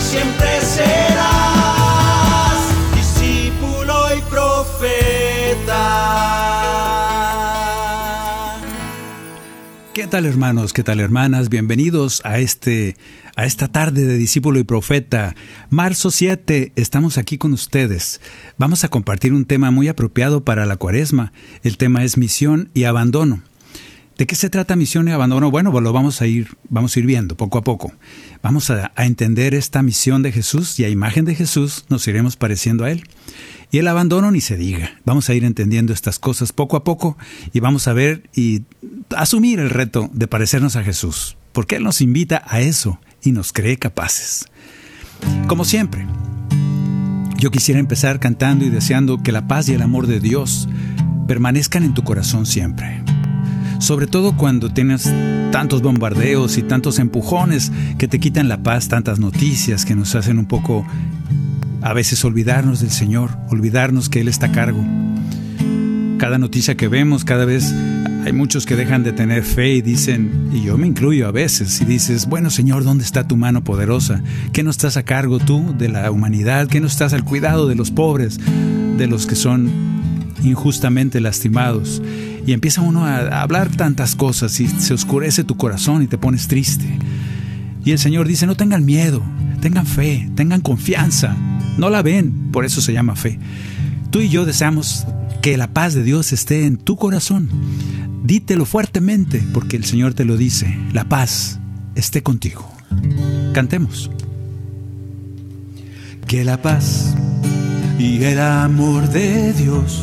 Siempre serás discípulo y profeta. ¿Qué tal hermanos? ¿Qué tal hermanas? Bienvenidos a este a esta tarde de discípulo y profeta. Marzo 7, estamos aquí con ustedes. Vamos a compartir un tema muy apropiado para la Cuaresma. El tema es misión y abandono. ¿De qué se trata misión y abandono? Bueno, pues lo vamos a ir, vamos a ir viendo poco a poco. Vamos a, a entender esta misión de Jesús y a imagen de Jesús nos iremos pareciendo a Él. Y el abandono ni se diga. Vamos a ir entendiendo estas cosas poco a poco y vamos a ver y asumir el reto de parecernos a Jesús, porque Él nos invita a eso y nos cree capaces. Como siempre, yo quisiera empezar cantando y deseando que la paz y el amor de Dios permanezcan en tu corazón siempre. Sobre todo cuando tienes tantos bombardeos y tantos empujones que te quitan la paz, tantas noticias que nos hacen un poco a veces olvidarnos del Señor, olvidarnos que Él está a cargo. Cada noticia que vemos, cada vez hay muchos que dejan de tener fe y dicen, y yo me incluyo a veces, y dices, bueno Señor, ¿dónde está tu mano poderosa? ¿Qué no estás a cargo tú de la humanidad? ¿Qué no estás al cuidado de los pobres, de los que son injustamente lastimados? Y empieza uno a hablar tantas cosas y se oscurece tu corazón y te pones triste. Y el Señor dice, no tengan miedo, tengan fe, tengan confianza. No la ven, por eso se llama fe. Tú y yo deseamos que la paz de Dios esté en tu corazón. Dítelo fuertemente, porque el Señor te lo dice. La paz esté contigo. Cantemos. Que la paz y el amor de Dios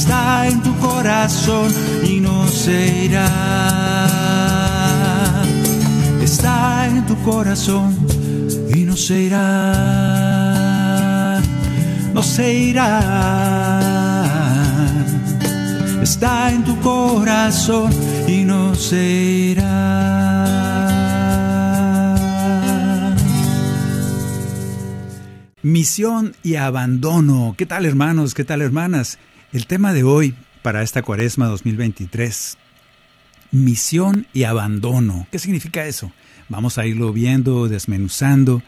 Está en tu corazón y no se irá. Está en tu corazón y no se irá, no se irá. Está en tu corazón y no se irá. Misión y abandono. ¿Qué tal hermanos? ¿Qué tal hermanas? El tema de hoy para esta cuaresma 2023. Misión y abandono. ¿Qué significa eso? Vamos a irlo viendo, desmenuzando,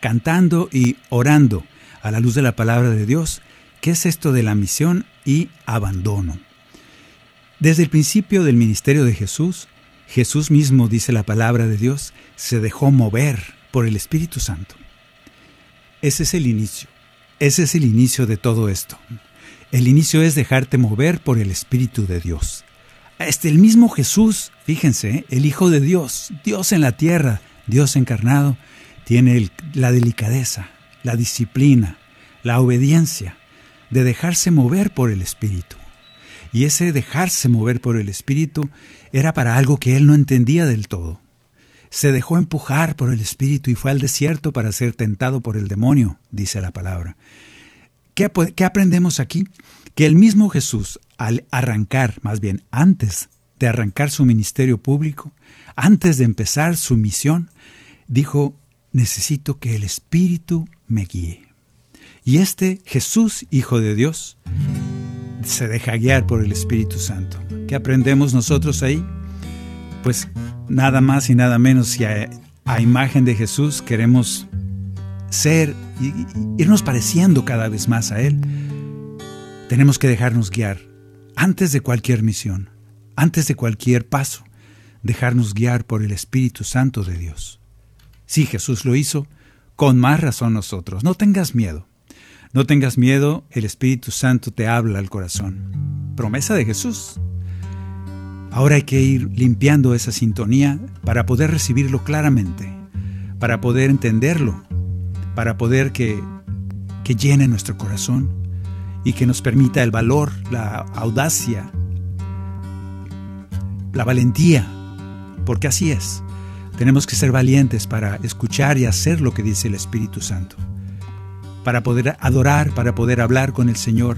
cantando y orando a la luz de la palabra de Dios. ¿Qué es esto de la misión y abandono? Desde el principio del ministerio de Jesús, Jesús mismo, dice la palabra de Dios, se dejó mover por el Espíritu Santo. Ese es el inicio. Ese es el inicio de todo esto. El inicio es dejarte mover por el Espíritu de Dios. Este, el mismo Jesús, fíjense, el Hijo de Dios, Dios en la tierra, Dios encarnado, tiene la delicadeza, la disciplina, la obediencia de dejarse mover por el Espíritu. Y ese dejarse mover por el Espíritu era para algo que él no entendía del todo. Se dejó empujar por el Espíritu y fue al desierto para ser tentado por el demonio, dice la palabra. ¿Qué, ap- qué aprendemos aquí? que el mismo Jesús, al arrancar, más bien antes de arrancar su ministerio público, antes de empezar su misión, dijo, necesito que el Espíritu me guíe. Y este Jesús, Hijo de Dios, se deja guiar por el Espíritu Santo. ¿Qué aprendemos nosotros ahí? Pues nada más y nada menos si a imagen de Jesús queremos ser y irnos pareciendo cada vez más a Él, tenemos que dejarnos guiar antes de cualquier misión, antes de cualquier paso, dejarnos guiar por el Espíritu Santo de Dios. Si Jesús lo hizo, con más razón nosotros. No tengas miedo. No tengas miedo, el Espíritu Santo te habla al corazón. Promesa de Jesús. Ahora hay que ir limpiando esa sintonía para poder recibirlo claramente, para poder entenderlo, para poder que, que llene nuestro corazón y que nos permita el valor, la audacia, la valentía, porque así es. Tenemos que ser valientes para escuchar y hacer lo que dice el Espíritu Santo para poder adorar, para poder hablar con el Señor.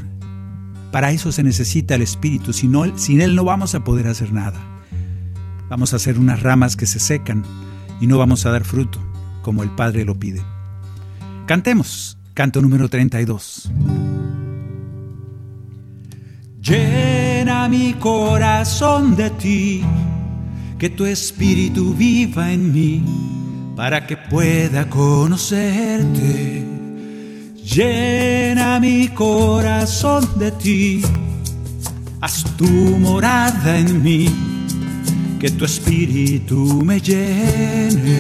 Para eso se necesita el Espíritu, sin Él no vamos a poder hacer nada. Vamos a hacer unas ramas que se secan y no vamos a dar fruto, como el Padre lo pide. Cantemos, canto número 32. Llena mi corazón de ti, que tu espíritu viva en mí, para que pueda conocerte Llena mi corazón de ti, haz tu morada en mí, que tu espíritu me llene.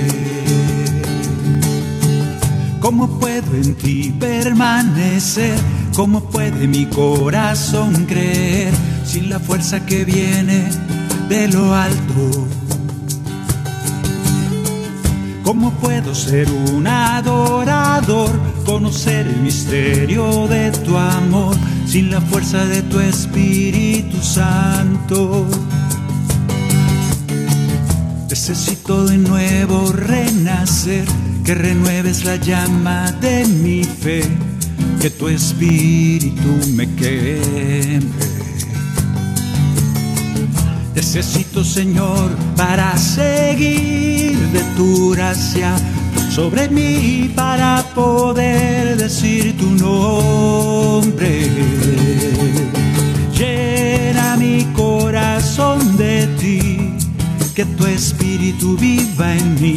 Ti permanecer? ¿Cómo puede mi corazón creer sin la fuerza que viene de lo alto? ¿Cómo puedo ser un adorador, conocer el misterio de tu amor sin la fuerza de tu Espíritu Santo? Necesito de nuevo renacer, que renueves la llama de mi fe, que tu Espíritu me queme. Necesito, Señor, para seguir de tu gracia sobre mí, para poder decir tu nombre. Llena mi corazón de ti, que tu espíritu viva en mí,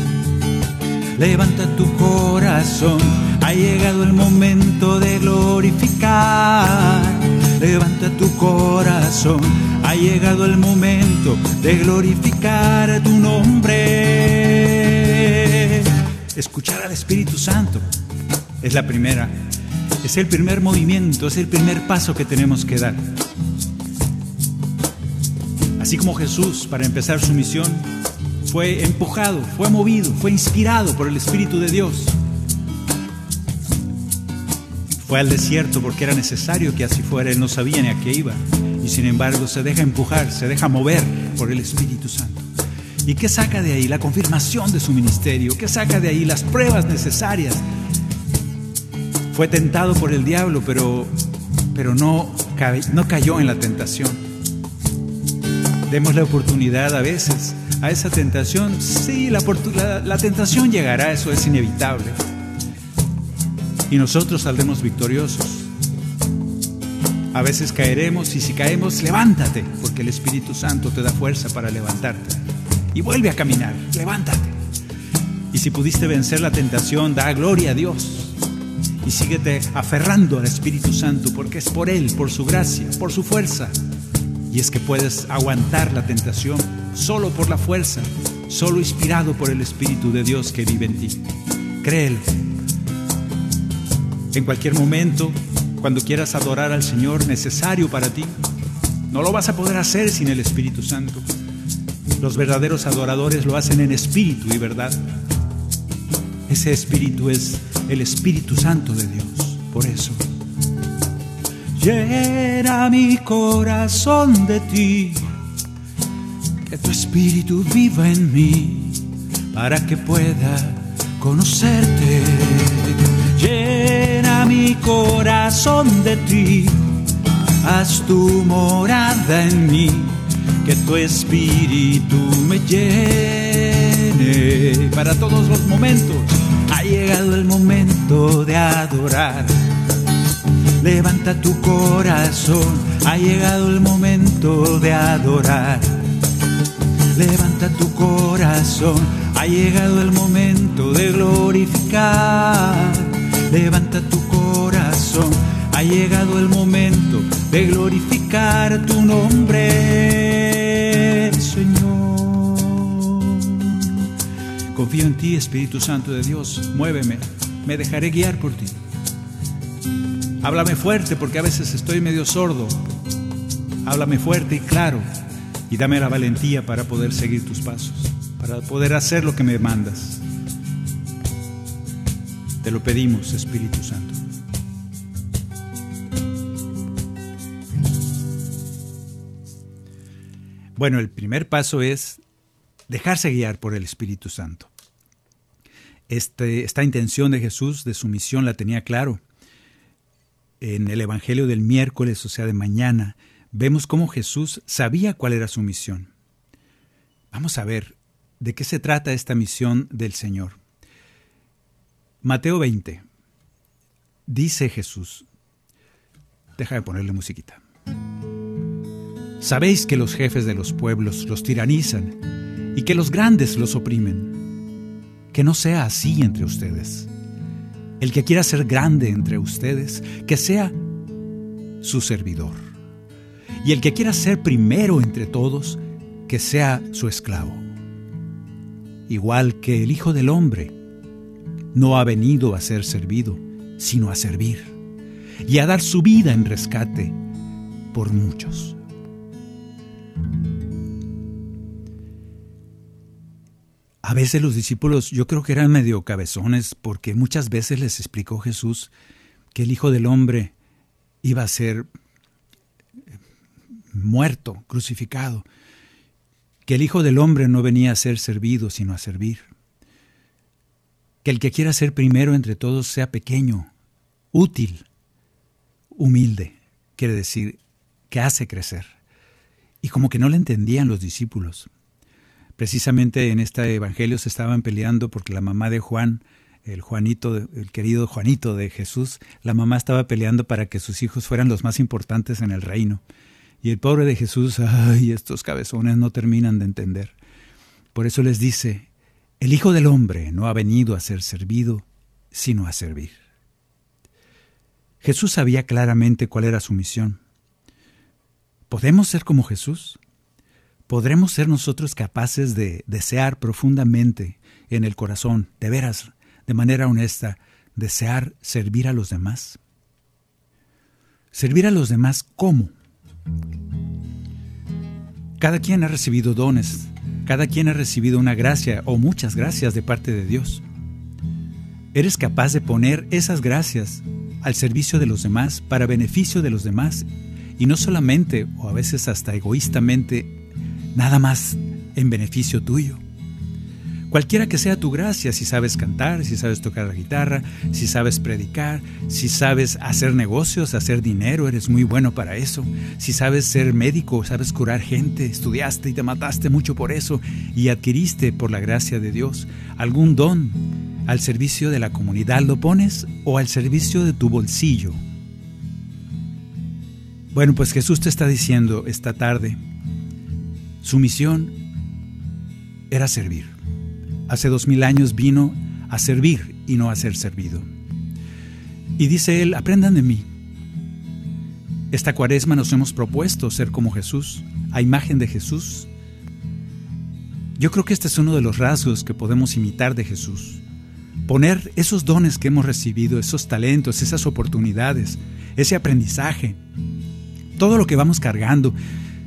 Levanta tu corazón, ha llegado el momento de glorificar. Levanta tu corazón, ha llegado el momento de glorificar tu nombre. Escuchar al Espíritu Santo es la primera, es el primer movimiento, es el primer paso que tenemos que dar. Así como Jesús, para empezar su misión, fue empujado, fue movido, fue inspirado por el Espíritu de Dios. Fue al desierto porque era necesario que así fuera, él no sabía ni a qué iba y sin embargo se deja empujar, se deja mover por el Espíritu Santo. ¿Y qué saca de ahí? La confirmación de su ministerio. ¿Qué saca de ahí? Las pruebas necesarias. Fue tentado por el diablo, pero, pero no, no cayó en la tentación. Demos la oportunidad a veces a esa tentación. Sí, la, tentación llegará, eso es inevitable. Y nosotros saldremos victoriosos. A veces caeremos y si caemos, levántate, porque el Espíritu Santo te da fuerza para levantarte. Y vuelve a caminar, levántate. Y si pudiste vencer la tentación, da gloria a Dios. Y síguete aferrando al Espíritu Santo, porque es por Él, por su gracia, por su fuerza. Y es que puedes aguantar la tentación solo por la fuerza, solo inspirado por el Espíritu de Dios que vive en ti. Créelo. En cualquier momento cuando quieras adorar al Señor necesario para ti, No lo vas a poder hacer sin el Espíritu Santo. Los verdaderos adoradores lo hacen en espíritu y verdad. Ese espíritu es el Espíritu Santo de Dios. Por eso. Llena mi corazón de ti, que tu espíritu viva en mí, para que pueda conocerte. Llena mi corazón de ti, haz tu morada en mí, que tu espíritu me llene para todos los momentos. Ha llegado el momento de adorar. Levanta tu corazón, ha llegado el momento de adorar. Levanta tu corazón, ha llegado el momento de glorificar. Levanta tu corazón, ha llegado el momento de glorificar tu nombre, Señor. Confío en ti, Espíritu Santo de Dios. Muéveme, me dejaré guiar por ti. Háblame fuerte porque a veces estoy medio sordo. Háblame fuerte y claro y dame la valentía para poder seguir tus pasos, para poder hacer lo que me mandas. Te lo pedimos, Espíritu Santo. Bueno, el primer paso es dejarse guiar por el Espíritu Santo. Este, esta intención de Jesús, de su misión, la tenía claro. En el Evangelio del miércoles, o sea, de mañana, vemos cómo Jesús sabía cuál era su misión. Vamos a ver de qué se trata esta misión del Señor. Mateo 20. Dice Jesús, deja de ponerle musiquita. Sabéis que los jefes de los pueblos los tiranizan y que los grandes los oprimen. Que no sea así entre ustedes. El que quiera ser grande entre ustedes, que sea su servidor. Y el que quiera ser primero entre todos, que sea su esclavo. Igual que el Hijo del Hombre no ha venido a ser servido, sino a servir y a dar su vida en rescate por muchos. A veces los discípulos yo creo que eran medio cabezones porque muchas veces les explicó Jesús que el Hijo del Hombre iba a ser muerto, crucificado, que el Hijo del Hombre no venía a ser servido, sino a servir, que el que quiera ser primero entre todos sea pequeño, útil, humilde, quiere decir que hace crecer. Y como que no le entendían los discípulos. Precisamente en este evangelio se estaban peleando porque la mamá de Juan, el Juanito, el querido Juanito de Jesús, la mamá estaba peleando para que sus hijos fueran los más importantes en el reino. Y el pobre de Jesús, ay, estos cabezones no terminan de entender. Por eso les dice, el Hijo del Hombre no ha venido a ser servido, sino a servir. Jesús sabía claramente cuál era su misión. ¿Podemos ser como Jesús? ¿Podremos ser nosotros capaces de desear profundamente en el corazón, de veras, de manera honesta, desear servir a los demás? ¿Servir a los demás cómo? Cada quien ha recibido dones, cada quien ha recibido una gracia o muchas gracias de parte de Dios. ¿Eres capaz de poner esas gracias al servicio de los demás para beneficio de los demás y no solamente o a veces hasta egoístamente nada más en beneficio tuyo? Cualquiera que sea tu gracia, si sabes cantar, si sabes tocar la guitarra, si sabes predicar, si sabes hacer negocios, hacer dinero, eres muy bueno para eso. Si sabes ser médico, sabes curar gente, estudiaste y te mataste mucho por eso y adquiriste por la gracia de Dios algún don al servicio de la comunidad, ¿lo pones o al servicio de tu bolsillo? Bueno, pues Jesús te está diciendo esta tarde, su misión era servir hace dos mil años vino a servir y no a ser servido. Y dice él, aprendan de mí. Esta cuaresma nos hemos propuesto ser como Jesús, a imagen de Jesús. Yo creo que este es uno de los rasgos que podemos imitar de Jesús. Poner esos dones que hemos recibido, esos talentos, esas oportunidades, ese aprendizaje, todo lo que vamos cargando,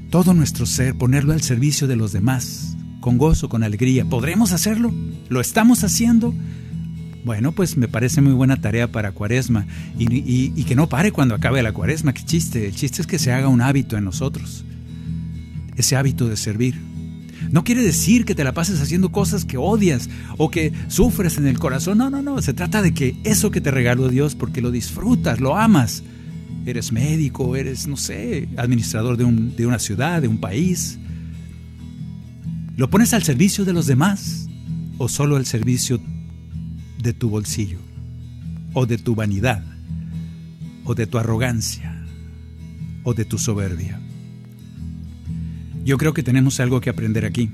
todo nuestro ser, ponerlo al servicio de los demás, con gozo, con alegría. ¿Podremos hacerlo? ¿Lo estamos haciendo? Bueno, pues me parece muy buena tarea para cuaresma y, que no pare cuando acabe la cuaresma. Qué chiste. El chiste es que se haga un hábito en nosotros. Ese hábito de servir. No quiere decir que te la pases haciendo cosas que odias o que sufres en el corazón. No, no, no. Se trata de que eso que te regaló Dios porque lo disfrutas, lo amas. Eres médico, eres, no sé, administrador de, de una ciudad, de un país. ¿Lo pones al servicio de los demás o solo al servicio de tu bolsillo, o de tu vanidad, o de tu arrogancia, o de tu soberbia. Yo creo que tenemos algo que aprender aquí.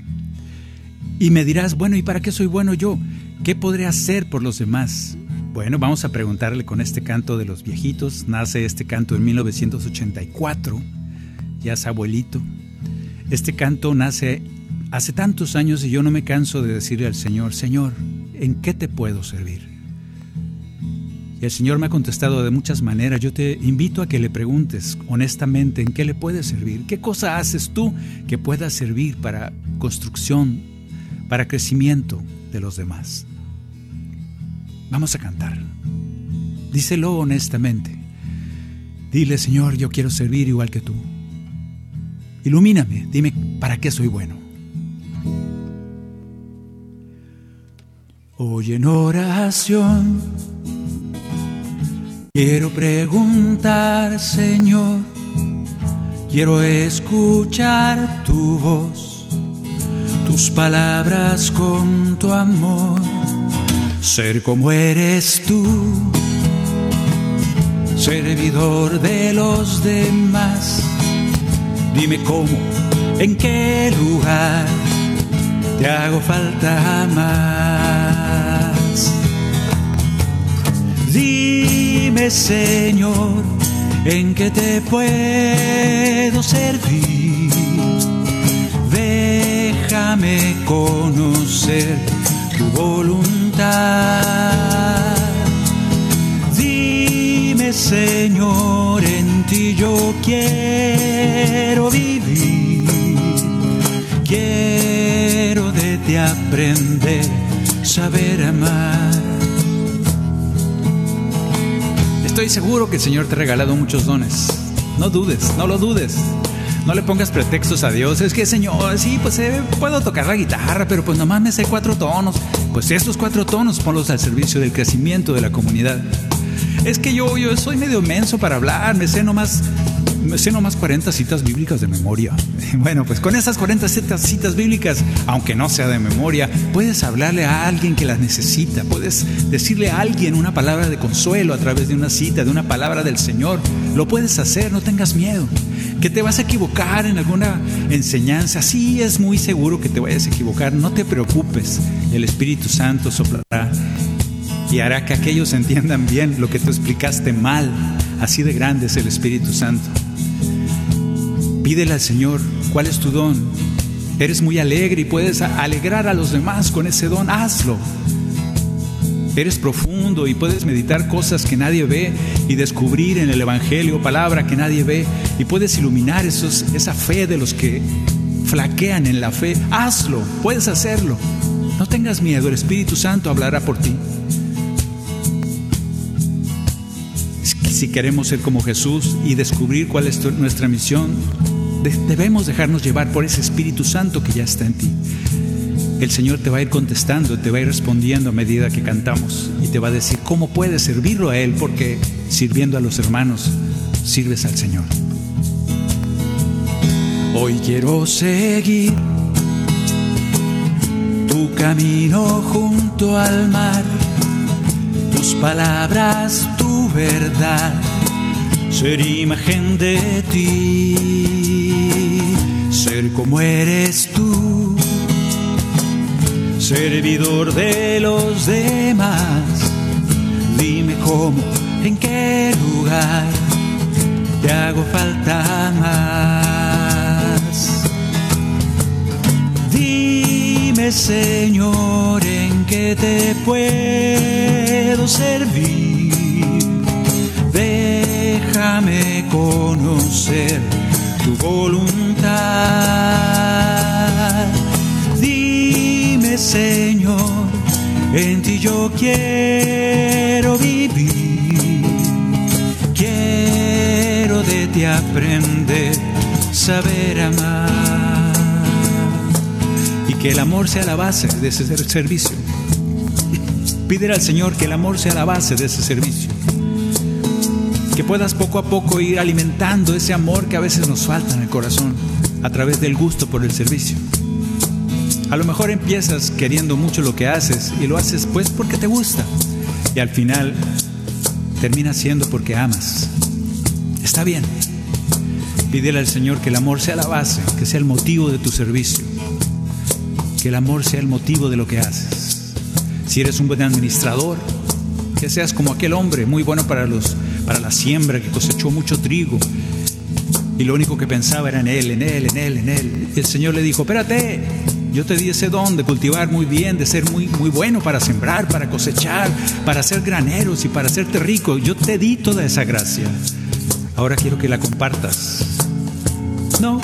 Y me dirás, bueno, ¿y para qué soy bueno yo? ¿Qué podré hacer por los demás? Bueno, vamos a preguntarle con este canto de los viejitos. Nace este canto en 1984, ya es abuelito. Este canto nace hace tantos años y yo no me canso de decirle al Señor, Señor, ¿en qué te puedo servir? Y el Señor me ha contestado de muchas maneras. Yo te invito a que le preguntes honestamente en qué le puedes servir. ¿Qué cosa haces tú que pueda servir para construcción, para crecimiento de los demás? Vamos a cantar. Díselo honestamente. Dile, Señor, yo quiero servir igual que tú. Ilumíname, dime para qué soy bueno. Hoy en oración quiero preguntar, Señor, quiero escuchar tu voz, tus palabras con tu amor, ser como eres tú, servidor de los demás. Dime cómo, en qué lugar te hago falta más. Dime, Señor, en qué te puedo servir. Déjame conocer tu voluntad. Dime, Señor, en ti yo quiero vivir. Quiero de ti aprender, saber amar. Estoy seguro que el Señor te ha regalado muchos dones. No dudes, no lo dudes. No le pongas pretextos a Dios. Es que, Señor, sí, pues eh, puedo tocar la guitarra, pero pues nomás me sé cuatro tonos. Pues estos cuatro tonos ponlos al servicio del crecimiento de la comunidad. Es que yo, yo soy medio menso para hablar, me sé nomás me sé nomás 40 citas bíblicas de memoria. Bueno, pues con esas 40 citas bíblicas, aunque no sea de memoria, puedes hablarle a alguien que las necesita, puedes decirle a alguien una palabra de consuelo a través de una cita, de una palabra del Señor. Lo puedes hacer, no tengas miedo. Que te vas a equivocar en alguna enseñanza, sí es muy seguro que te vayas a equivocar, no te preocupes, el Espíritu Santo soplará y hará que aquellos entiendan bien lo que tú explicaste mal. Así de grande es el Espíritu Santo. Pídele al Señor, ¿cuál es tu don? Eres muy alegre y puedes alegrar a los demás con ese don, hazlo. Eres profundo y puedes meditar cosas que nadie ve y descubrir en el Evangelio palabra que nadie ve y puedes iluminar esa fe de los que flaquean en la fe. Hazlo, puedes hacerlo. No tengas miedo, el Espíritu Santo hablará por ti. Si queremos ser como Jesús y descubrir cuál es nuestra misión, debemos dejarnos llevar por ese Espíritu Santo que ya está en ti. El Señor te va a ir contestando, te va a ir respondiendo a medida que cantamos y te va a decir cómo puedes servirlo a Él, porque sirviendo a los hermanos, sirves al Señor. Hoy quiero seguir tu camino junto al mar, tus palabras, tu verdad ser imagen de ti, ser como eres tú, servidor de los demás. Dime cómo, en qué lugar te hago falta más. Dime, Señor, en qué te puedo servir déjame conocer tu voluntad. Dime, Señor, en ti yo quiero vivir. Quiero de ti aprender, saber amar. Y que el amor sea la base de ese servicio. Pídele al Señor que el amor sea la base de ese servicio que puedas poco a poco ir alimentando ese amor que a veces nos falta en el corazón a través del gusto por el servicio. A lo mejor empiezas queriendo mucho lo que haces y lo haces pues porque te gusta y al final termina siendo porque amas. Está bien. Pídele al Señor que el amor sea la base, que sea el motivo de tu servicio, que el amor sea el motivo de lo que haces. Si eres un buen administrador, que seas como aquel hombre muy bueno para los para la siembra, que cosechó mucho trigo. Y lo único que pensaba era en él, en él, en él, en él. Y el Señor le dijo, espérate, yo te di ese don de cultivar muy bien, de ser muy, muy bueno para sembrar, para cosechar, para hacer graneros y para hacerte rico. Yo te di toda esa gracia. Ahora quiero que la compartas. No,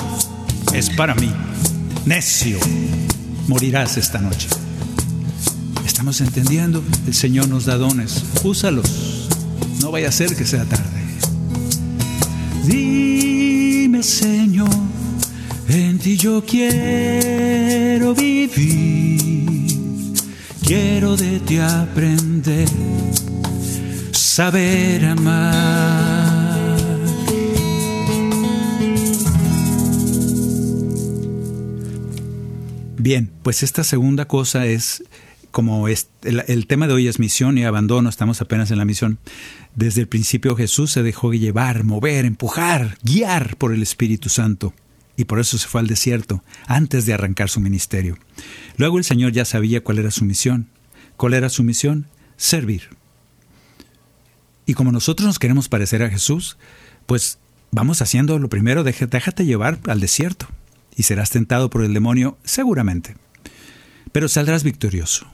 es para mí. Necio, morirás esta noche. Estamos entendiendo, el Señor nos da dones, úsalos. No vaya a ser que sea tarde. Dime, Señor, en ti yo quiero vivir. Quiero de ti aprender, saber amar. Bien, pues esta segunda cosa es como el, el, tema de hoy es misión y abandono, estamos apenas en la misión. Desde el principio Jesús se dejó llevar, mover, empujar, guiar por el Espíritu Santo. Y por eso se fue al desierto, antes de arrancar su ministerio. Luego el Señor ya sabía cuál era su misión. ¿Cuál era su misión? Servir. Y como nosotros nos queremos parecer a Jesús, pues vamos haciendo lo primero, déjate llevar al desierto. Y serás tentado por el demonio seguramente. Pero saldrás victorioso.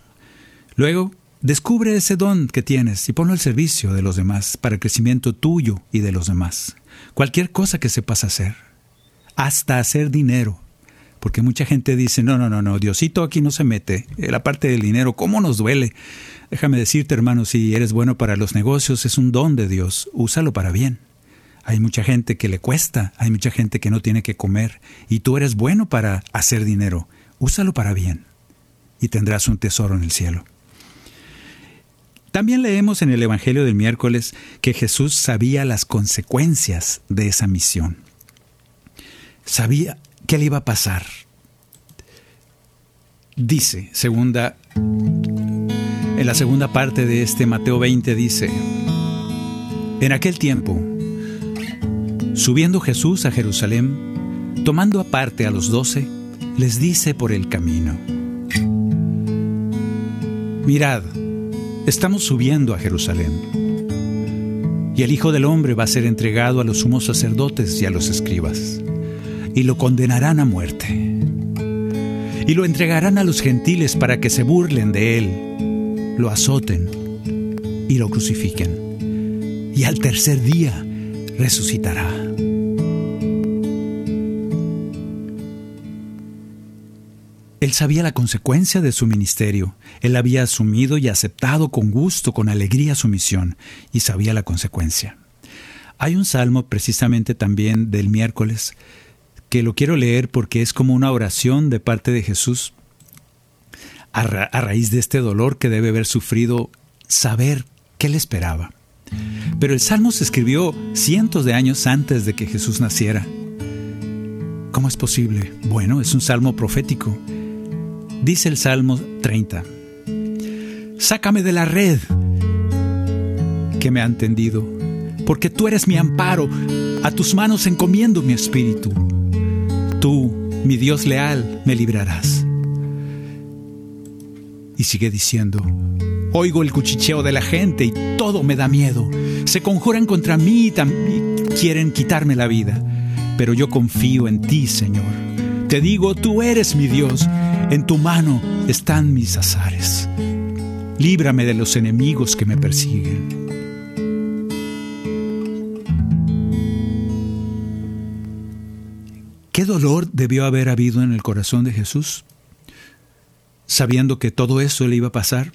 Luego, descubre ese don que tienes y ponlo al servicio de los demás para el crecimiento tuyo y de los demás. Cualquier cosa que sepas hacer, hasta hacer dinero. Porque mucha gente dice, no, no, no, no, Diosito aquí no se mete. Eh, la parte del dinero, ¿cómo nos duele? Déjame decirte, hermano, si eres bueno para los negocios, es un don de Dios. Úsalo para bien. Hay mucha gente que le cuesta, hay mucha gente que no tiene que comer, y tú eres bueno para hacer dinero. Úsalo para bien, y tendrás un tesoro en el cielo. También leemos en el Evangelio del miércoles que Jesús sabía las consecuencias de esa misión. Sabía qué le iba a pasar. Dice, segunda, en la segunda parte de este Mateo 20 dice, en aquel tiempo, subiendo Jesús a Jerusalén, tomando aparte a los doce, les dice por el camino, mirad, Estamos subiendo a Jerusalén. Y el Hijo del Hombre va a ser entregado a los sumos sacerdotes y a los escribas, y lo condenarán a muerte. Y lo entregarán a los gentiles para que se burlen de él, lo azoten y lo crucifiquen. Y al tercer día resucitará. Él sabía la consecuencia de su ministerio. Él había asumido y aceptado con gusto, con alegría su misión, y sabía la consecuencia. Hay un salmo precisamente también del miércoles que lo quiero leer porque es como una oración de parte de Jesús a, raíz de este dolor que debe haber sufrido, saber qué le esperaba. Pero el salmo se escribió cientos de años antes de que Jesús naciera. ¿Cómo es posible? Bueno, es un salmo profético Dice el Salmo 30, Sácame de la red que me han tendido, porque tú eres mi amparo, a tus manos encomiendo mi espíritu. Tú, mi Dios leal, me librarás. Y sigue diciendo, oigo el cuchicheo de la gente y todo me da miedo. Se conjuran contra mí y quieren quitarme la vida. Pero yo confío en ti, Señor. Te digo, tú eres mi Dios en tu mano están mis azares. Líbrame de los enemigos que me persiguen. dolor debió haber habido en el corazón de Jesús? Sabiendo que todo eso le iba a pasar,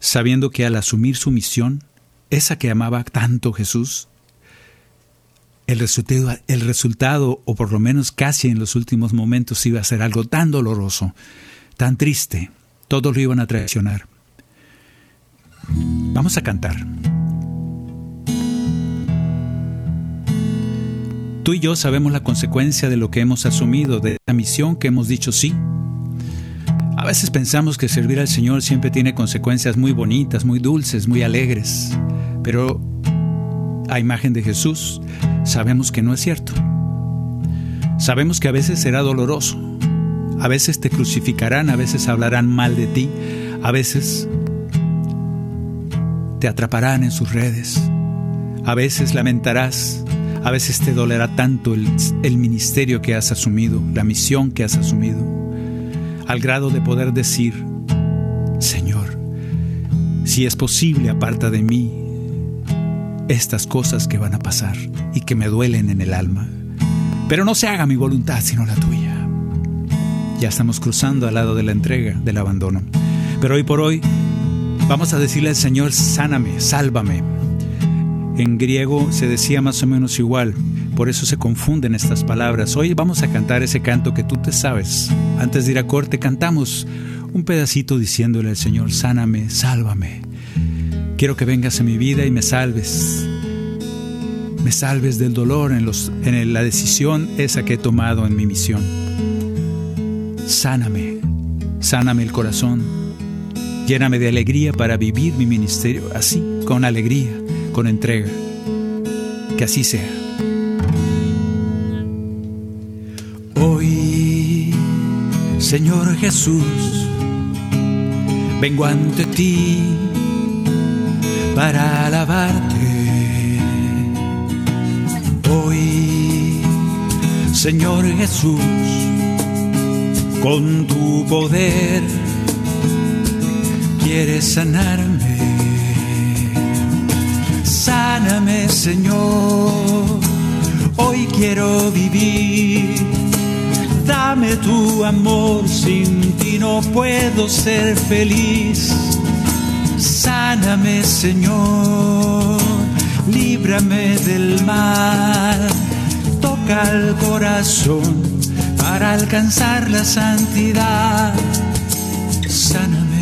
sabiendo que al asumir su misión, esa que amaba tanto Jesús, el resultado, o por lo menos casi en los últimos momentos, iba a ser algo tan doloroso, tan triste. Todos lo iban a traicionar. Vamos a cantar. Tú y yo sabemos la consecuencia de lo que hemos asumido, de la misión que hemos dicho sí. A veces pensamos que servir al Señor siempre tiene consecuencias muy bonitas, muy dulces, muy alegres, pero a imagen de Jesús sabemos que no es cierto. Sabemos que a veces será doloroso, a veces te crucificarán, a veces hablarán mal de ti, a veces te atraparán en sus redes, a veces lamentarás a veces te dolerá tanto el, ministerio que has asumido, la misión que has asumido, al grado de poder decir, Señor, si es posible, aparta de mí estas cosas que van a pasar y que me duelen en el alma. Pero no se haga mi voluntad sino la tuya. Ya estamos cruzando al lado de la entrega, del abandono. Pero hoy por hoy vamos a decirle al Señor, sáname, sálvame, en griego se decía más o menos igual, por eso se confunden estas palabras. Hoy vamos a cantar ese canto que tú te sabes. Antes de ir a corte cantamos un pedacito diciéndole al Señor, sáname, sálvame. Quiero que vengas a mi vida y me salves. Me salves del dolor en, los, en la decisión esa que he tomado en mi misión. Sáname, sáname el corazón. Lléname de alegría para vivir mi ministerio así, con alegría con entrega. Que así sea. Hoy, Señor Jesús, vengo ante ti para alabarte. Hoy, Señor Jesús, con tu poder quieres sanarme Sáname, Señor, hoy quiero vivir. Dame tu amor, sin ti no puedo ser feliz. Sáname, Señor, líbrame del mal. Toca el corazón para alcanzar la santidad. Sáname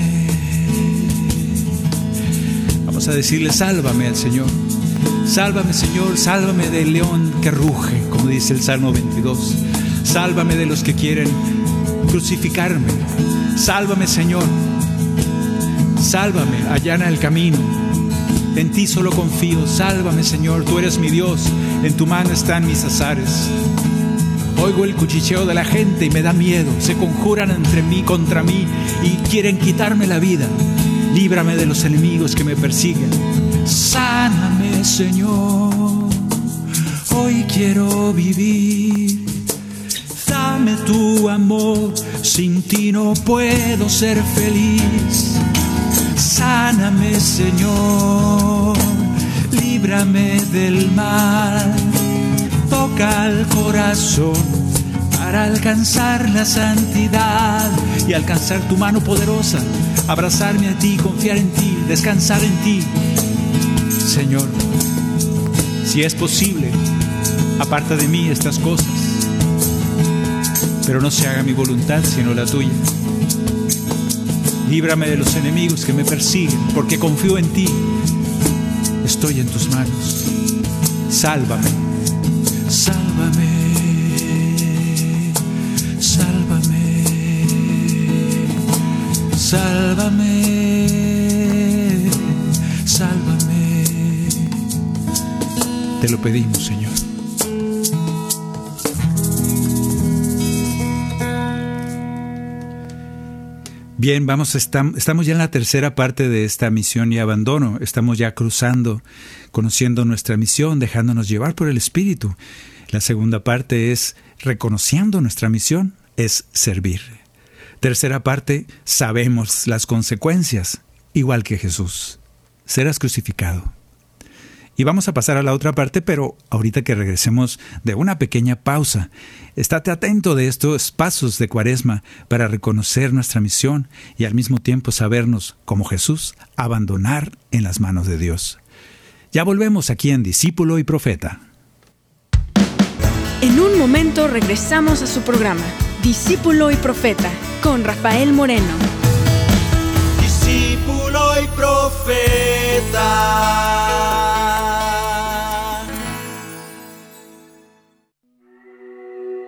a decirle, sálvame al Señor. Sálvame, Señor, sálvame del león que ruge, como dice el Salmo 22. Sálvame de los que quieren crucificarme. Sálvame, Señor. Sálvame, allana el camino. En ti solo confío. Sálvame, Señor, tú eres mi Dios. En tu mano están mis azares. Oigo el cuchicheo de la gente y me da miedo. Se conjuran entre mí contra mí y quieren quitarme la vida líbrame de los enemigos que me persiguen. Sáname, Señor, hoy quiero vivir. Dame tu amor, sin ti no puedo ser feliz. Sáname, Señor, líbrame del mal. Toca el corazón para alcanzar la santidad y alcanzar tu mano poderosa abrazarme a ti, confiar en ti, descansar en ti. Señor, si es posible, aparta de mí estas cosas, pero no se haga mi voluntad sino la tuya. Líbrame de los enemigos que me persiguen, porque confío en ti. Estoy en tus manos. Sálvame, sálvame. Sálvame, sálvame. Te lo pedimos, Señor. Bien, vamos, estamos ya en la tercera parte de esta misión y abandono. Estamos ya cruzando, conociendo nuestra misión, dejándonos llevar por el Espíritu. La segunda parte es reconociendo nuestra misión, es servir. Tercera parte, sabemos las consecuencias, igual que Jesús. Serás crucificado. Y vamos a pasar a la otra parte, pero ahorita que regresemos de una pequeña pausa, estate atento de estos pasos de cuaresma para reconocer nuestra misión y al mismo tiempo sabernos, como Jesús, abandonar en las manos de Dios. Ya volvemos aquí en Discípulo y Profeta. En un momento regresamos a su programa, Discípulo y Profeta, con Rafael Moreno. Discípulo y Profeta.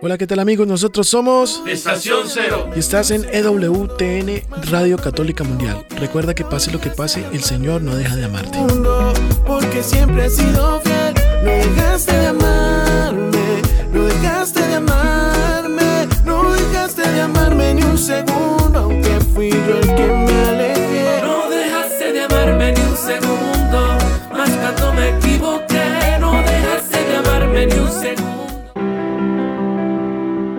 Hola, ¿qué tal amigos? Nosotros somos Estación Cero. y estás en EWTN Radio Católica Mundial. Recuerda que pase lo que pase, el Señor no deja de amarte. Porque siempre he sido fiel, no dejaste de amarme, no dejaste de amarme, no dejaste de amarme ni un segundo, aunque fui yo el que me alejé. No dejaste de amarme ni un segundo, más cuando me equivoqué. No dejaste de amarme ni un segundo.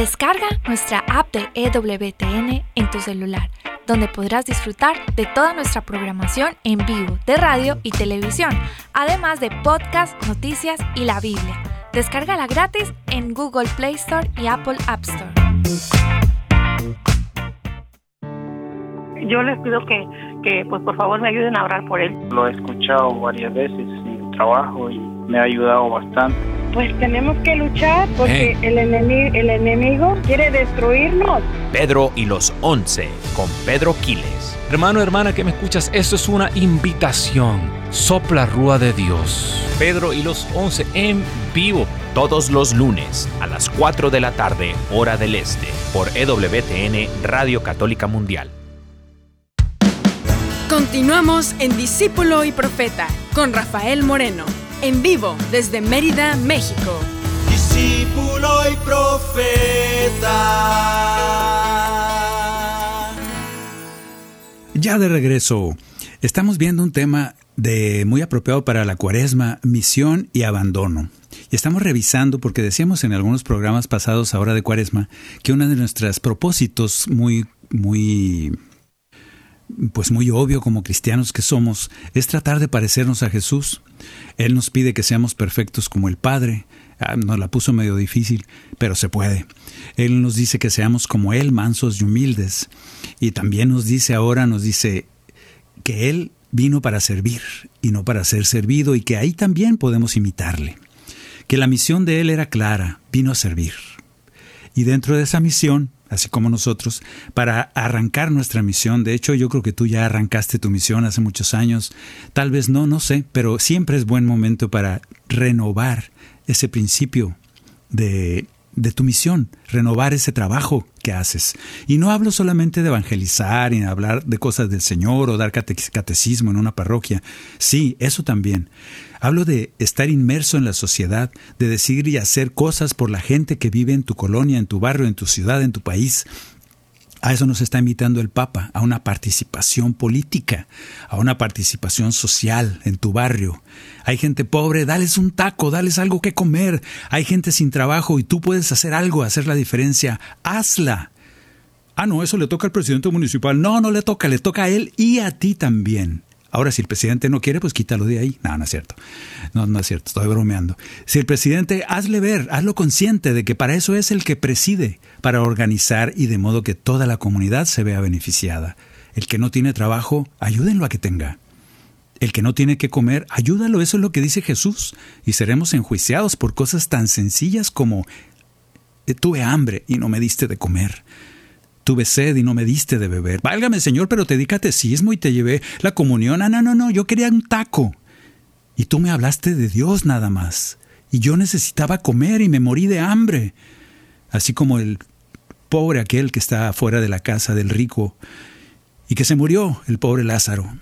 Descarga nuestra app de EWTN en tu celular, donde podrás disfrutar de toda nuestra programación en vivo de radio y televisión, además de podcast, noticias y la Biblia. Descárgala gratis en Google Play Store y Apple App Store. Yo les pido que, que pues por favor me ayuden a orar por él. Lo he escuchado varias veces trabajo y me ha ayudado bastante. Pues tenemos que luchar porque el, enemigo, el enemigo quiere destruirnos. Pedro y los once con Pedro Quiles. Hermano, hermana que me escuchas, esto es una invitación. Sopla Rúa de Dios. Pedro y los once en vivo. Todos los lunes a las 4 de la tarde, hora del este, por EWTN Radio Católica Mundial. Continuamos en Discípulo y Profeta con Rafael Moreno, en vivo desde Mérida, México. Discípulo y profeta. Ya de regreso, estamos viendo un tema de muy apropiado para la cuaresma, misión y abandono. Y estamos revisando, porque decíamos en algunos programas pasados ahora de cuaresma, que uno de nuestros propósitos muy, muy pues muy obvio como cristianos que somos, es tratar de parecernos a Jesús. Él nos pide que seamos perfectos como el Padre. Ah, nos la puso medio difícil, pero se puede. Él nos dice que seamos como Él, mansos y humildes. Y también nos dice ahora, nos dice que Él vino para servir y no para ser servido y que ahí también podemos imitarle. Que la misión de Él era clara, vino a servir. Y dentro de esa misión así como nosotros, para arrancar nuestra misión. De hecho, yo creo que tú ya arrancaste tu misión hace muchos años. Tal vez no, no sé, pero siempre es buen momento para renovar ese principio de, de tu misión, renovar ese trabajo que haces. Y no hablo solamente de evangelizar y hablar de cosas del Señor o dar catecismo en una parroquia. Sí, eso también. Hablo de estar inmerso en la sociedad, de decir y hacer cosas por la gente que vive en tu colonia, en tu barrio, en tu ciudad, en tu país. A eso nos está invitando el Papa, a una participación política, a una participación social en tu barrio. Hay gente pobre, dales un taco, dales algo que comer. Hay gente sin trabajo y tú puedes hacer algo, hacer la diferencia. Hazla. Ah, no, eso le toca al presidente municipal. No, no le toca, le toca a él y a ti también. Ahora, si el presidente no quiere, pues quítalo de ahí. No, no es cierto. No, no es cierto, estoy bromeando. Si el presidente, hazle ver, hazlo consciente de que para eso es el que preside, para organizar y de modo que toda la comunidad se vea beneficiada. El que no tiene trabajo, ayúdenlo a que tenga. El que no tiene que comer, ayúdalo, eso es lo que dice Jesús. Y seremos enjuiciados por cosas tan sencillas como tuve hambre y no me diste de comer. Tuve sed y no me diste de beber. Válgame, Señor, pero te di catecismo y te llevé la comunión. Ah, no, no, no, yo quería un taco. Y tú me hablaste de Dios nada más. Y yo necesitaba comer y me morí de hambre. Así como el pobre aquel que está fuera de la casa del rico y que se murió, el pobre Lázaro.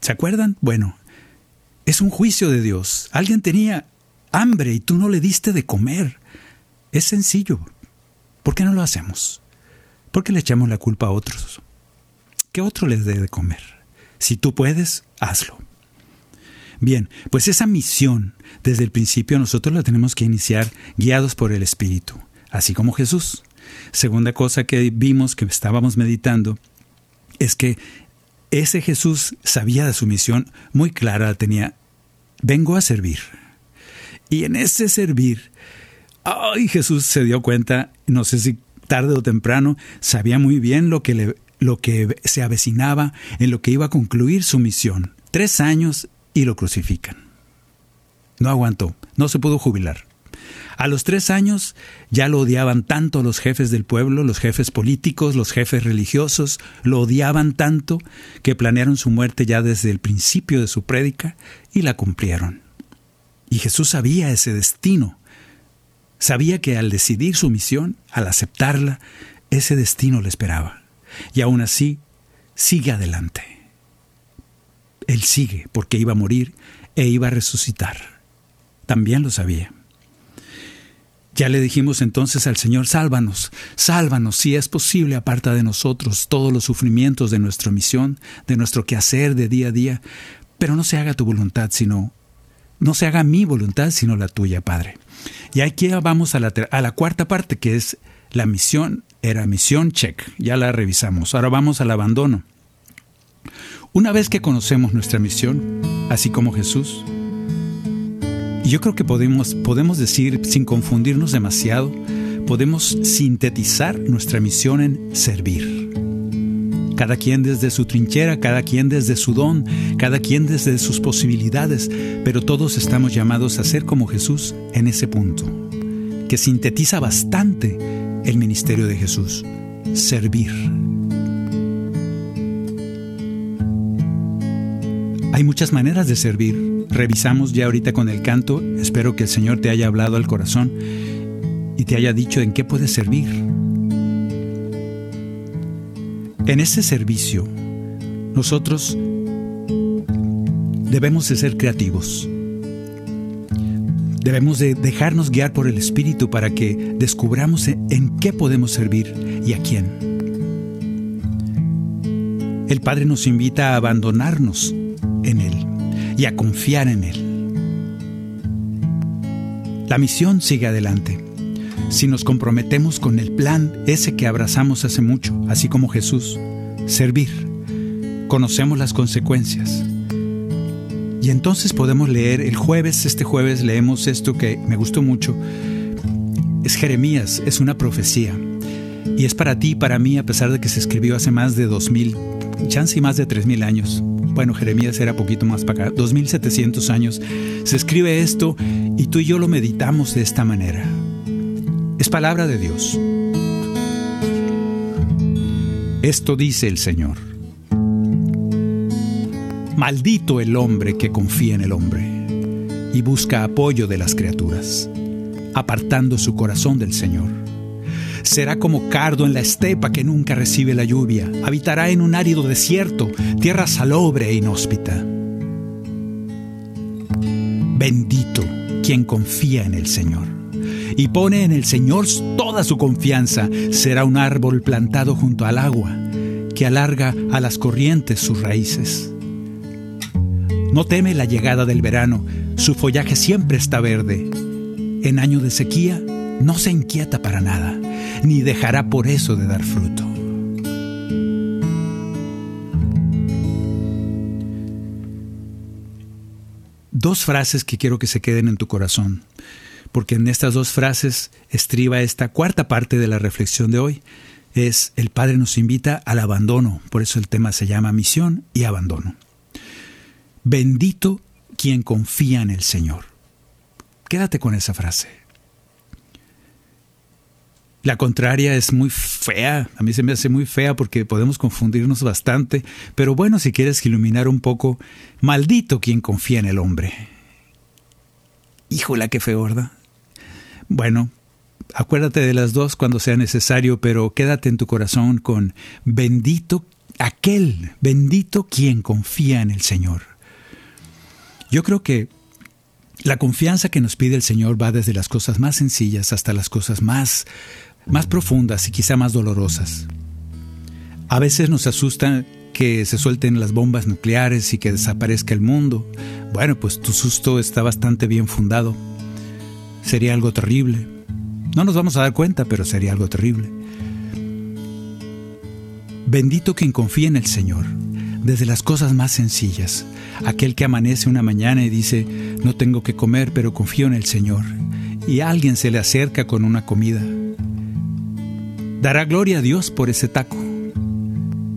¿Se acuerdan? Bueno, Es un juicio de Dios. Alguien tenía hambre y tú no le diste de comer. Es sencillo. ¿Por qué no lo hacemos? ¿Por qué le echamos la culpa a otros? Que otro les dé de comer. Si tú puedes, hazlo. Bien, pues esa misión desde el principio nosotros la tenemos que iniciar guiados por el Espíritu, así como Jesús. Segunda cosa que vimos que estábamos meditando es que ese Jesús sabía de su misión muy clara, tenía, vengo a servir. Y en ese servir, ay, Jesús se dio cuenta, no sé si tarde o temprano, sabía muy bien lo que, lo que se avecinaba, en lo que iba a concluir su misión. Tres años y lo crucifican. No aguantó, no se pudo jubilar. A los tres años ya lo odiaban tanto los jefes del pueblo, los jefes políticos, los jefes religiosos, lo odiaban tanto que planearon su muerte ya desde el principio de su prédica y la cumplieron. Y Jesús sabía ese destino. Sabía que al decidir su misión, al aceptarla, ese destino le esperaba. Y aún así, sigue adelante. Él sigue porque iba a morir e iba a resucitar. También lo sabía. Ya le dijimos entonces al Señor, sálvanos, sálvanos, si es posible, aparta de nosotros todos los sufrimientos de nuestra misión, de nuestro quehacer de día a día, pero no se haga tu voluntad, sino, no se haga mi voluntad, sino la tuya, Padre. Y aquí vamos a la, a la cuarta parte, que es la misión, era misión check, ya la revisamos. Ahora vamos al abandono. Una vez que conocemos nuestra misión, así como Jesús, yo creo que podemos, podemos decir, sin confundirnos demasiado, podemos sintetizar nuestra misión en servir. Cada quien desde su trinchera, cada quien desde su don, cada quien desde sus posibilidades, pero todos estamos llamados a ser como Jesús en ese punto, que sintetiza bastante el ministerio de Jesús, servir. Hay muchas maneras de servir revisamos ya ahorita con el canto. Espero que el Señor te haya hablado al corazón y te haya dicho en qué puedes servir. En ese servicio, nosotros debemos de ser creativos. Debemos de dejarnos guiar por el Espíritu para que descubramos en qué podemos servir y a quién. El Padre nos invita a abandonarnos en Él y a confiar en Él. La misión sigue adelante. Si nos comprometemos con el plan ese que abrazamos hace mucho, así como Jesús, servir, conocemos las consecuencias. Y entonces podemos leer, el jueves, este jueves leemos esto que me gustó mucho. Es Jeremías, es una profecía. Y es para ti y para mí, a pesar de que se escribió hace más de dos mil, chance y más de tres mil años bueno, Jeremías era poquito más para acá, 2700 años, se escribe esto y tú y yo lo meditamos de esta manera. Es palabra de Dios. Esto dice el Señor. Maldito el hombre que confía en el hombre y busca apoyo de las criaturas, apartando su corazón del Señor Será como cardo en la estepa que nunca recibe la lluvia. Habitará en un árido desierto, tierra salobre e inhóspita. Bendito quien confía en el Señor y pone en el Señor toda su confianza. Será un árbol plantado junto al agua que alarga a las corrientes sus raíces. No teme la llegada del verano, su follaje siempre está verde. En año de sequía no se inquieta para nada ni dejará por eso de dar fruto. Dos frases que quiero que se queden en tu corazón, porque en estas dos frases estriba esta cuarta parte de la reflexión de hoy. Es el Padre nos invita al abandono, por eso el tema se llama misión y abandono. Bendito quien confía en el Señor. Quédate con esa frase. La contraria es muy fea, a mí se me hace muy fea porque podemos confundirnos bastante, pero bueno, si quieres iluminar un poco, maldito quien confía en el hombre. Híjola, qué feo, ¿verdad? Bueno, acuérdate de las dos cuando sea necesario, pero quédate en tu corazón con bendito aquel, bendito quien confía en el Señor. Yo creo que la confianza que nos pide el Señor va desde las cosas más sencillas hasta las cosas más, más profundas y quizá más dolorosas. A veces nos asusta que se suelten las bombas nucleares y que desaparezca el mundo. Bueno, pues tu susto está bastante bien fundado. Sería algo terrible. No nos vamos a dar cuenta, pero sería algo terrible. Bendito quien confía en el Señor, desde las cosas más sencillas. Aquel que amanece una mañana y dice, no tengo que comer, pero confío en el Señor. Y alguien se le acerca con una comida. Dará gloria a Dios por ese taco,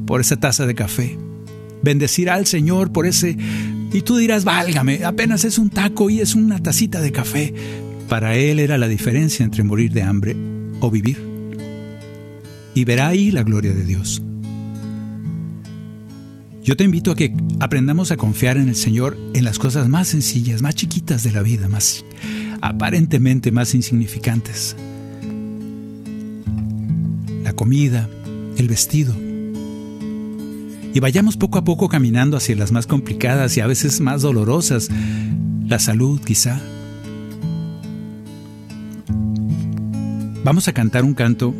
por esa taza de café. Bendecirá al Señor por ese... Y tú dirás, válgame, apenas es un taco y es una tacita de café. Para él era la diferencia entre morir de hambre o vivir. Y verá ahí la gloria de Dios. Yo te invito a que aprendamos a confiar en el Señor en las cosas más sencillas, más chiquitas de la vida, más aparentemente más insignificantes. La comida, el vestido. Y vayamos poco a poco caminando hacia las más complicadas y a veces más dolorosas. La salud, quizá. Vamos a cantar un canto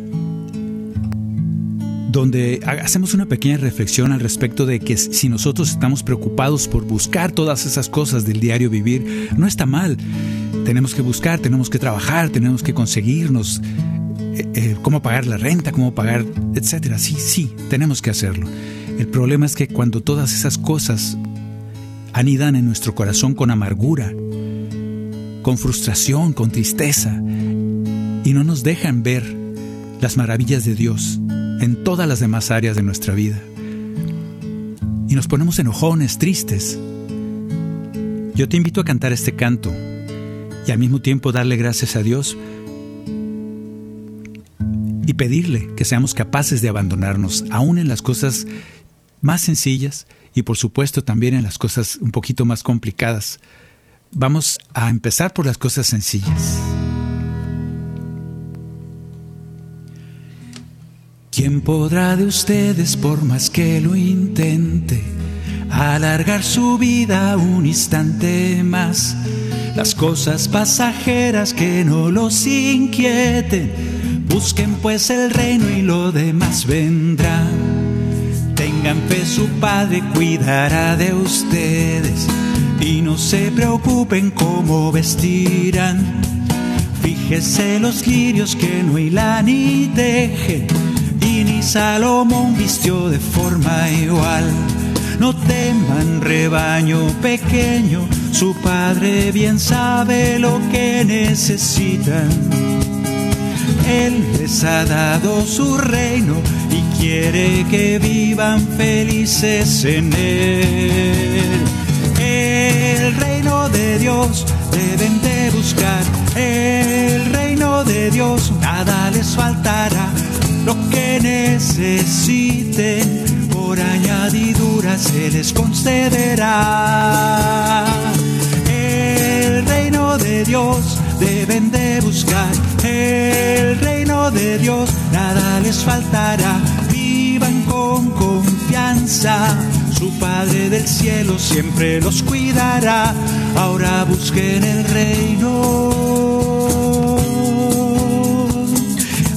donde hacemos una pequeña reflexión al respecto de que si nosotros estamos preocupados por buscar todas esas cosas del diario vivir, no está mal. Tenemos que buscar, tenemos que trabajar, tenemos que conseguirnos eh, eh, cómo pagar la renta, cómo pagar, etcétera. Sí, sí, tenemos que hacerlo. El problema es que cuando todas esas cosas anidan en nuestro corazón con amargura, con frustración, con tristeza, y no nos dejan ver las maravillas de Dios, en todas las demás áreas de nuestra vida. Y nos ponemos enojones, tristes. Yo te invito a cantar este canto y al mismo tiempo darle gracias a Dios y pedirle que seamos capaces de abandonarnos aún en las cosas más sencillas y por supuesto también en las cosas un poquito más complicadas. Vamos a empezar por las cosas sencillas. ¿Quién podrá de ustedes, por más que lo intente, alargar su vida un instante más? Las cosas pasajeras que no los inquieten, busquen pues el reino y lo demás vendrá. Tengan fe, su Padre cuidará de ustedes y no se preocupen cómo vestirán. Fíjese los lirios que no hilan ni tejen y ni Salomón vistió de forma igual. No teman rebaño pequeño, su padre bien sabe lo que necesitan. Él les ha dado su reino y quiere que vivan felices en él. El reino de Dios deben de buscar, el reino de Dios nada les faltará lo que necesiten, por añadidura se les concederá. El reino de Dios de buscar, el reino de Dios nada les faltará. Vivan con confianza, su Padre del cielo siempre los cuidará. Ahora busquen el reino.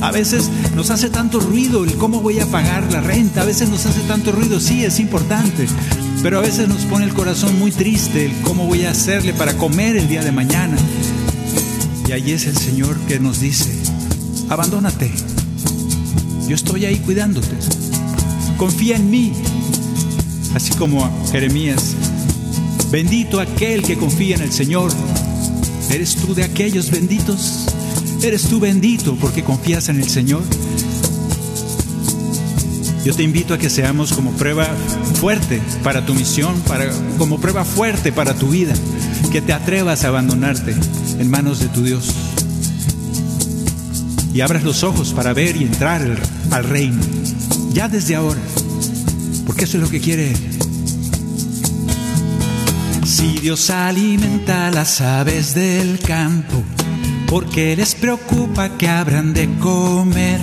A veces nos hace tanto ruido el cómo voy a pagar la renta, a veces nos hace tanto ruido, sí, es importante, pero a veces nos pone el corazón muy triste el cómo voy a hacerle para comer el día de mañana. Y ahí es el Señor que nos dice, abandónate, yo estoy ahí cuidándote, confía en mí, así como Jeremías, bendito aquel que confía en el Señor, ¿eres tú de aquellos benditos? ¿Eres tú bendito porque confías en el Señor? Yo te invito a que seamos como prueba fuerte para tu misión, para, como prueba fuerte para tu vida, que te atrevas a abandonarte en manos de tu Dios y abras los ojos para ver y entrar al reino, ya desde ahora, porque eso es lo que quiere. Si Dios alimenta las aves del campo, porque les preocupa que habrán de comer.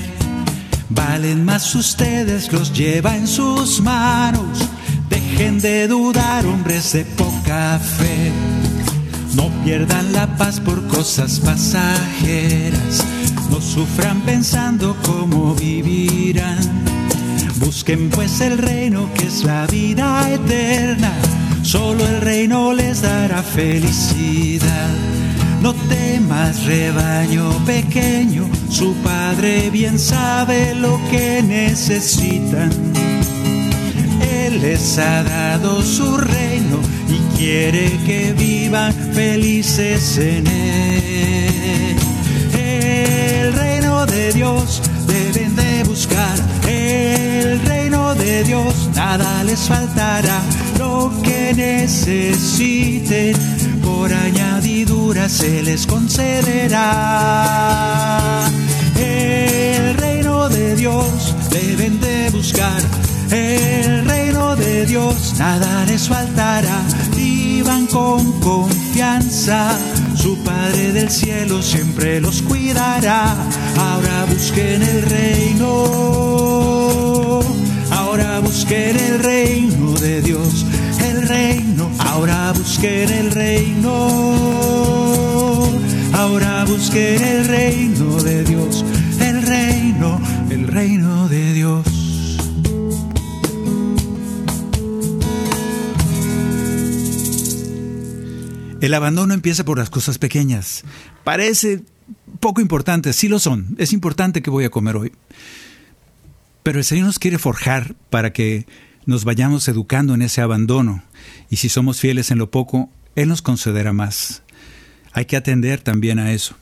Valen más ustedes, los lleva en sus manos. dejen de dudar, hombres de poca fe. No pierdan la paz por cosas pasajeras. No sufran pensando cómo vivirán. Busquen pues el reino que es la vida eterna. Solo el reino les dará felicidad. No temas, rebaño pequeño, su padre bien sabe lo que necesitan. Él les ha dado su reino quiere que vivan felices en él. El reino de Dios deben de buscar, el reino de Dios nada les faltará, lo que necesiten por añadidura se les concederá. El reino de Dios deben de buscar, el reino de Dios nada les faltará. Con confianza, su Padre del cielo siempre los cuidará. Ahora busquen el reino, ahora busquen el reino de Dios, el reino, ahora busquen el reino, ahora busquen el reino de Dios, El abandono empieza por las cosas pequeñas. Parece poco importante, sí lo son. Es importante que voy a comer hoy. Pero el Señor nos quiere forjar para que nos vayamos educando en ese abandono. Y si somos fieles en lo poco, Él nos concederá más. Hay que atender también a eso.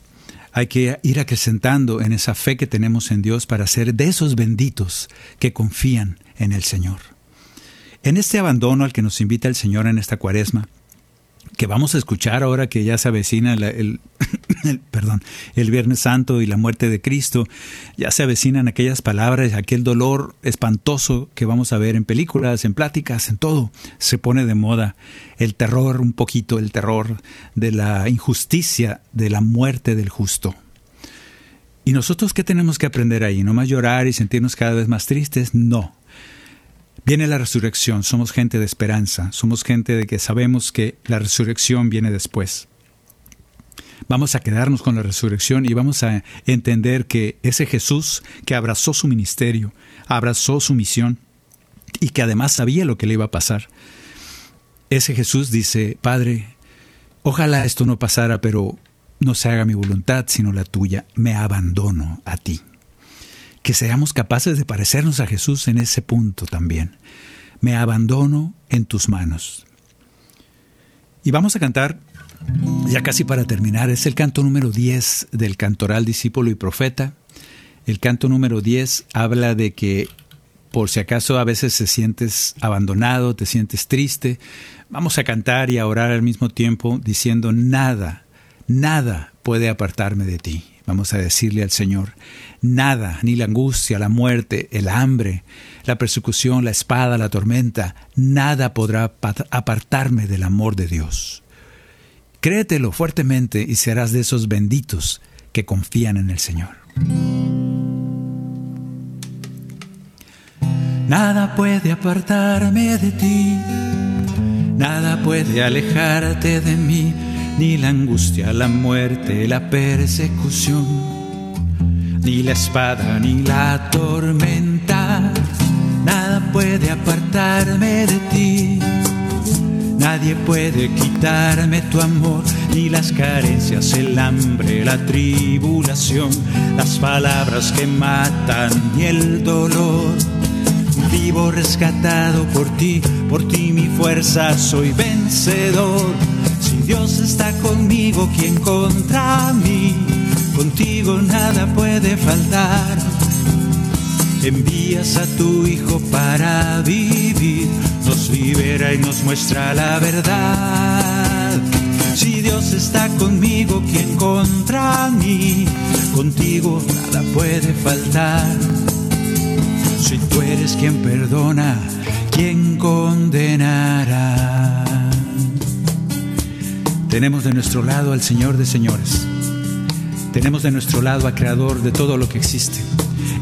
Hay que ir acrecentando en esa fe que tenemos en Dios para ser de esos benditos que confían en el Señor. En este abandono al que nos invita el Señor en esta cuaresma, que vamos a escuchar ahora que ya se avecina el, el, perdón, el Viernes Santo y la muerte de Cristo, ya se avecinan aquellas palabras, aquel dolor espantoso que vamos a ver en películas, en pláticas, en todo. Se pone de moda el terror, un poquito el terror de la injusticia, de la muerte del justo. ¿Y nosotros qué tenemos que aprender ahí? ¿No más llorar y sentirnos cada vez más tristes? No. Viene la resurrección, somos gente de esperanza, somos gente de que sabemos que la resurrección viene después. Vamos a quedarnos con la resurrección y vamos a entender que ese Jesús que abrazó su ministerio, abrazó su misión y que además sabía lo que le iba a pasar, ese Jesús dice, Padre, ojalá esto no pasara, pero no se haga mi voluntad sino la tuya, me abandono a ti que seamos capaces de parecernos a Jesús en ese punto también. Me abandono en tus manos. Y vamos a cantar, ya casi para terminar, es el canto número 10 del cantoral discípulo y profeta. El canto número 10 habla de que por si acaso a veces te sientes abandonado, te sientes triste, vamos a cantar y a orar al mismo tiempo diciendo nada, nada puede apartarme de ti. Vamos a decirle al Señor, nada, ni la angustia, la muerte, el hambre, la persecución, la espada, la tormenta, nada podrá apartarme del amor de Dios. Créetelo fuertemente y serás de esos benditos que confían en el Señor. Nada puede apartarme de ti, nada puede alejarte de mí ni la angustia, la muerte, la persecución, ni la espada, ni la tormenta, nada puede apartarme de ti. Nadie puede quitarme tu amor, ni las carencias, el hambre, la tribulación, las palabras que matan, ni el dolor. Vivo rescatado por ti, por ti mi fuerza, soy vencedor. Si Dios está conmigo, ¿quién contra mí? Contigo nada puede faltar. Envías a tu Hijo para vivir, nos libera y nos muestra la verdad. Si Dios está conmigo, ¿quién contra mí? Contigo nada puede faltar. Si tú eres quien perdona, ¿quién condenará? Tenemos de nuestro lado al Señor de señores. Tenemos de nuestro lado al Creador de todo lo que existe.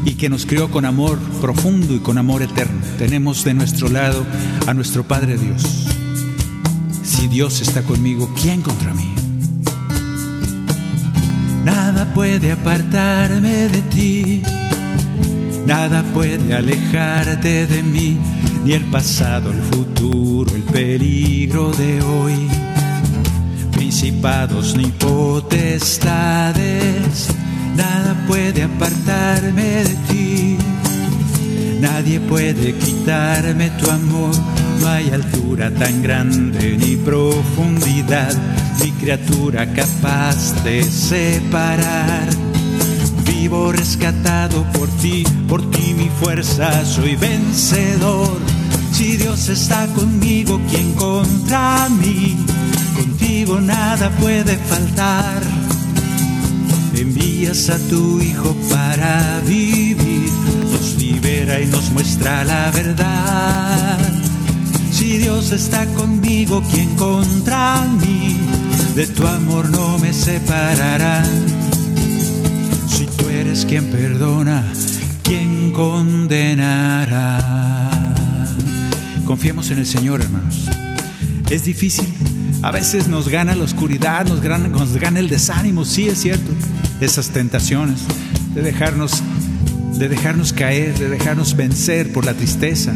y que nos crió con amor profundo y con amor eterno. Tenemos de nuestro lado a nuestro Padre Dios. Si Dios está conmigo, ¿quién contra mí? Nada puede apartarme de ti, nada puede alejarte de mí, ni el pasado, el futuro, el peligro de hoy. Principados ni potestades, nada puede apartarme de ti. Nadie puede quitarme tu amor, no hay altura tan grande ni profundidad, ni criatura capaz de separar. Vivo rescatado por ti, por ti mi fuerza, soy vencedor. Si Dios está conmigo, ¿quién contra mí? Contigo nada puede faltar. Envías a tu Hijo para vivir, nos libera y nos muestra la verdad. Si Dios está conmigo, ¿quién contra mí? De tu amor no me separará. Eres quien perdona, ¿quién condenará? Confiemos en el Señor, hermanos. Es difícil. A veces nos gana la oscuridad, nos gana, nos gana el desánimo, sí es cierto. Esas tentaciones de dejarnos, de dejarnos caer, de dejarnos vencer por la tristeza.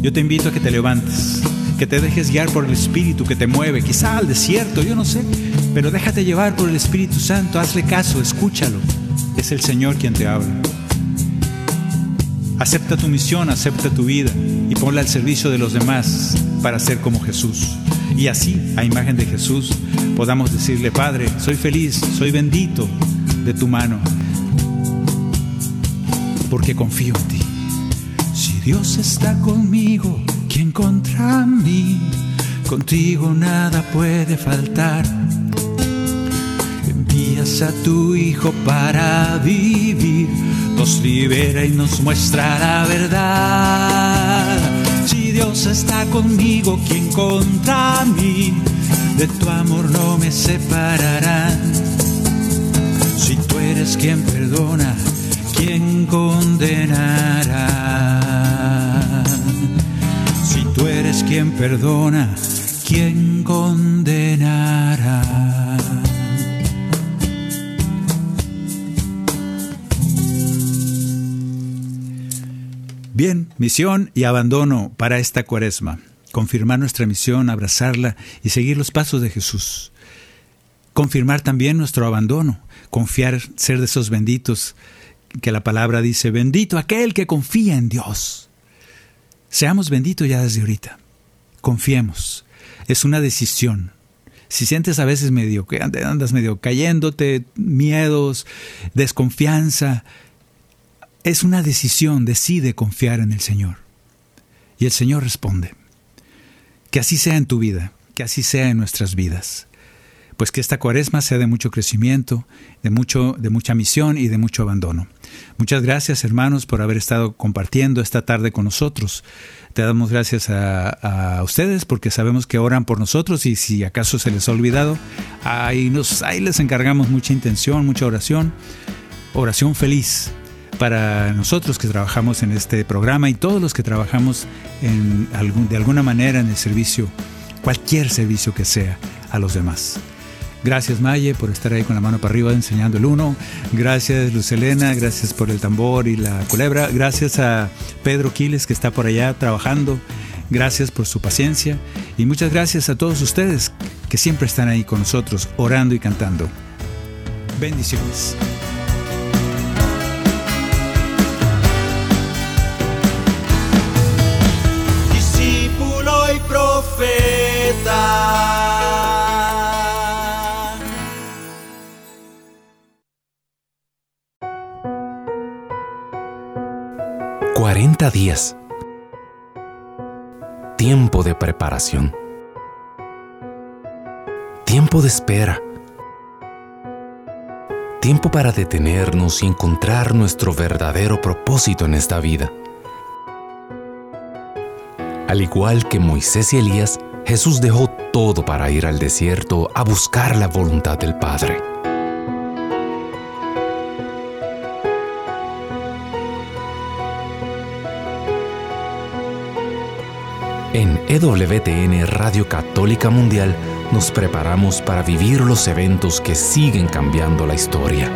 Yo te invito a que te levantes, que te dejes guiar por el Espíritu que te mueve, quizá al desierto, yo no sé, pero déjate llevar por el Espíritu Santo, hazle caso, escúchalo. Es el Señor quien te habla. Acepta tu misión, acepta tu vida y ponla al servicio de los demás para ser como Jesús. Y así, a imagen de Jesús, podamos decirle, Padre, soy feliz, soy bendito de tu mano, porque confío en ti. Si Dios está conmigo, ¿quién contra mí? Contigo nada puede faltar. Envías a tu Hijo para vivir, nos libera y nos muestra la verdad. Si Dios está conmigo, ¿quién contra mí? De tu amor no me separarán. Si tú eres quien perdona, ¿quién condenará? Si tú eres quien perdona, ¿quién condenará? Bien, misión y abandono para esta cuaresma. Confirmar nuestra misión, abrazarla y seguir los pasos de Jesús. Confirmar también nuestro abandono, confiar, ser de esos benditos que la palabra dice, bendito aquel que confía en Dios. Seamos benditos ya desde ahorita. Confiemos. Es una decisión. Si sientes a veces medio que andas medio cayéndote, miedos, desconfianza, es una decisión, decide confiar en el Señor. Y el Señor responde. Que así sea en tu vida, que así sea en nuestras vidas. Pues que esta cuaresma sea de mucho crecimiento, de, mucho, de mucha misión y de mucho abandono. Muchas gracias hermanos por haber estado compartiendo esta tarde con nosotros. Te damos gracias a, a ustedes porque sabemos que oran por nosotros y si acaso se les ha olvidado, ahí, nos, ahí les encargamos mucha intención, mucha oración. Oración feliz para nosotros que trabajamos en este programa y todos los que trabajamos en algún, de alguna manera en el servicio, cualquier servicio que sea a los demás. Gracias Maye por estar ahí con la mano para arriba enseñando el uno. Gracias Lucelena, gracias por el tambor y la culebra. Gracias a Pedro Quiles que está por allá trabajando. Gracias por su paciencia y muchas gracias a todos ustedes que siempre están ahí con nosotros orando y cantando. Bendiciones. 40 días. Tiempo de preparación. Tiempo de espera. Tiempo para detenernos y encontrar nuestro verdadero propósito en esta vida. Al igual que Moisés y Elías, Jesús dejó todo para ir al desierto a buscar la voluntad del Padre. En EWTN Radio Católica Mundial nos preparamos para vivir los eventos que siguen cambiando la historia.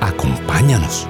Acompáñanos.